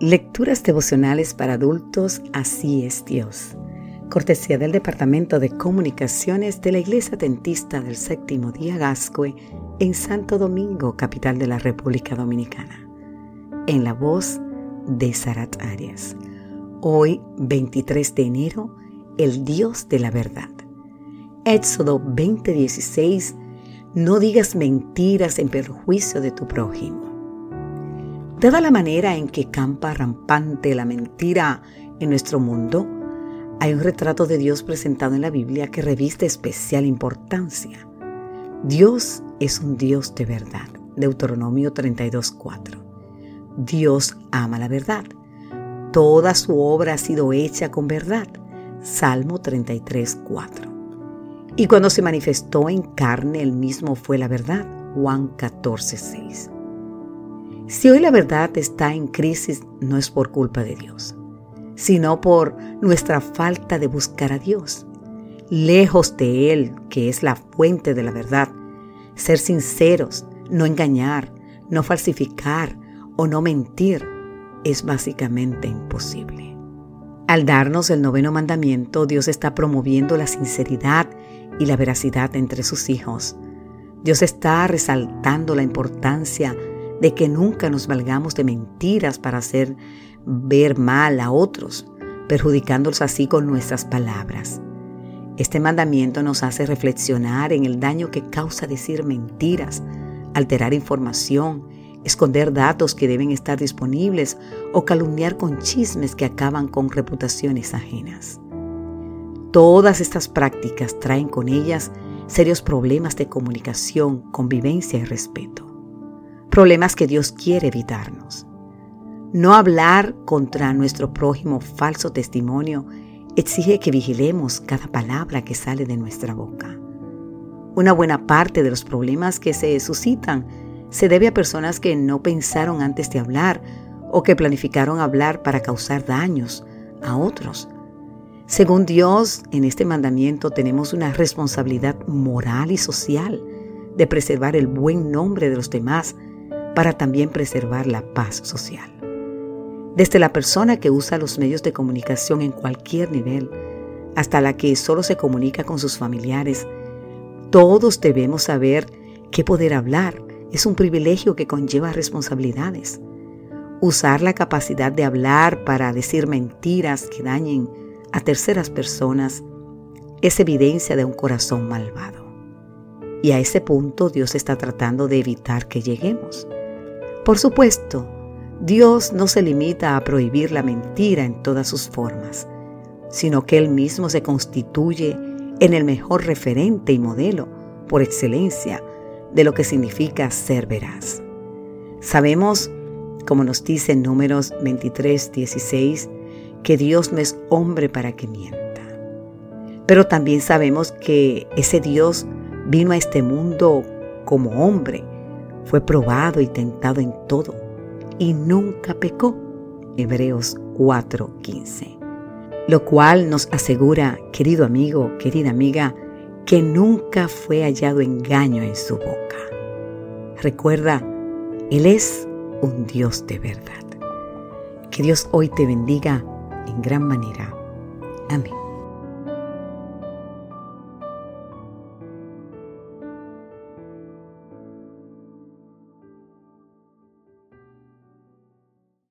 Lecturas devocionales para adultos, así es Dios. Cortesía del Departamento de Comunicaciones de la Iglesia Dentista del Séptimo Día Gascue en Santo Domingo, capital de la República Dominicana. En la voz de Sarat Arias. Hoy, 23 de enero, el Dios de la verdad. Éxodo 20:16 No digas mentiras en perjuicio de tu prójimo. Dada la manera en que campa rampante la mentira en nuestro mundo, hay un retrato de Dios presentado en la Biblia que reviste especial importancia. Dios es un Dios de verdad. Deuteronomio 32:4. Dios ama la verdad. Toda su obra ha sido hecha con verdad. Salmo 33:4. Y cuando se manifestó en carne, el mismo fue la verdad. Juan 14:6. Si hoy la verdad está en crisis, no es por culpa de Dios, sino por nuestra falta de buscar a Dios. Lejos de Él, que es la fuente de la verdad, ser sinceros, no engañar, no falsificar o no mentir es básicamente imposible. Al darnos el noveno mandamiento, Dios está promoviendo la sinceridad y la veracidad entre sus hijos. Dios está resaltando la importancia de que nunca nos valgamos de mentiras para hacer ver mal a otros, perjudicándolos así con nuestras palabras. Este mandamiento nos hace reflexionar en el daño que causa decir mentiras, alterar información, esconder datos que deben estar disponibles o calumniar con chismes que acaban con reputaciones ajenas. Todas estas prácticas traen con ellas serios problemas de comunicación, convivencia y respeto problemas que Dios quiere evitarnos. No hablar contra nuestro prójimo falso testimonio exige que vigilemos cada palabra que sale de nuestra boca. Una buena parte de los problemas que se suscitan se debe a personas que no pensaron antes de hablar o que planificaron hablar para causar daños a otros. Según Dios, en este mandamiento tenemos una responsabilidad moral y social de preservar el buen nombre de los demás para también preservar la paz social. Desde la persona que usa los medios de comunicación en cualquier nivel hasta la que solo se comunica con sus familiares, todos debemos saber que poder hablar es un privilegio que conlleva responsabilidades. Usar la capacidad de hablar para decir mentiras que dañen a terceras personas es evidencia de un corazón malvado. Y a ese punto Dios está tratando de evitar que lleguemos. Por supuesto, Dios no se limita a prohibir la mentira en todas sus formas, sino que Él mismo se constituye en el mejor referente y modelo, por excelencia, de lo que significa ser veraz. Sabemos, como nos dice en números 23, 16, que Dios no es hombre para que mienta. Pero también sabemos que ese Dios vino a este mundo como hombre fue probado y tentado en todo y nunca pecó. Hebreos 4:15. Lo cual nos asegura, querido amigo, querida amiga, que nunca fue hallado engaño en su boca. Recuerda, Él es un Dios de verdad. Que Dios hoy te bendiga en gran manera. Amén.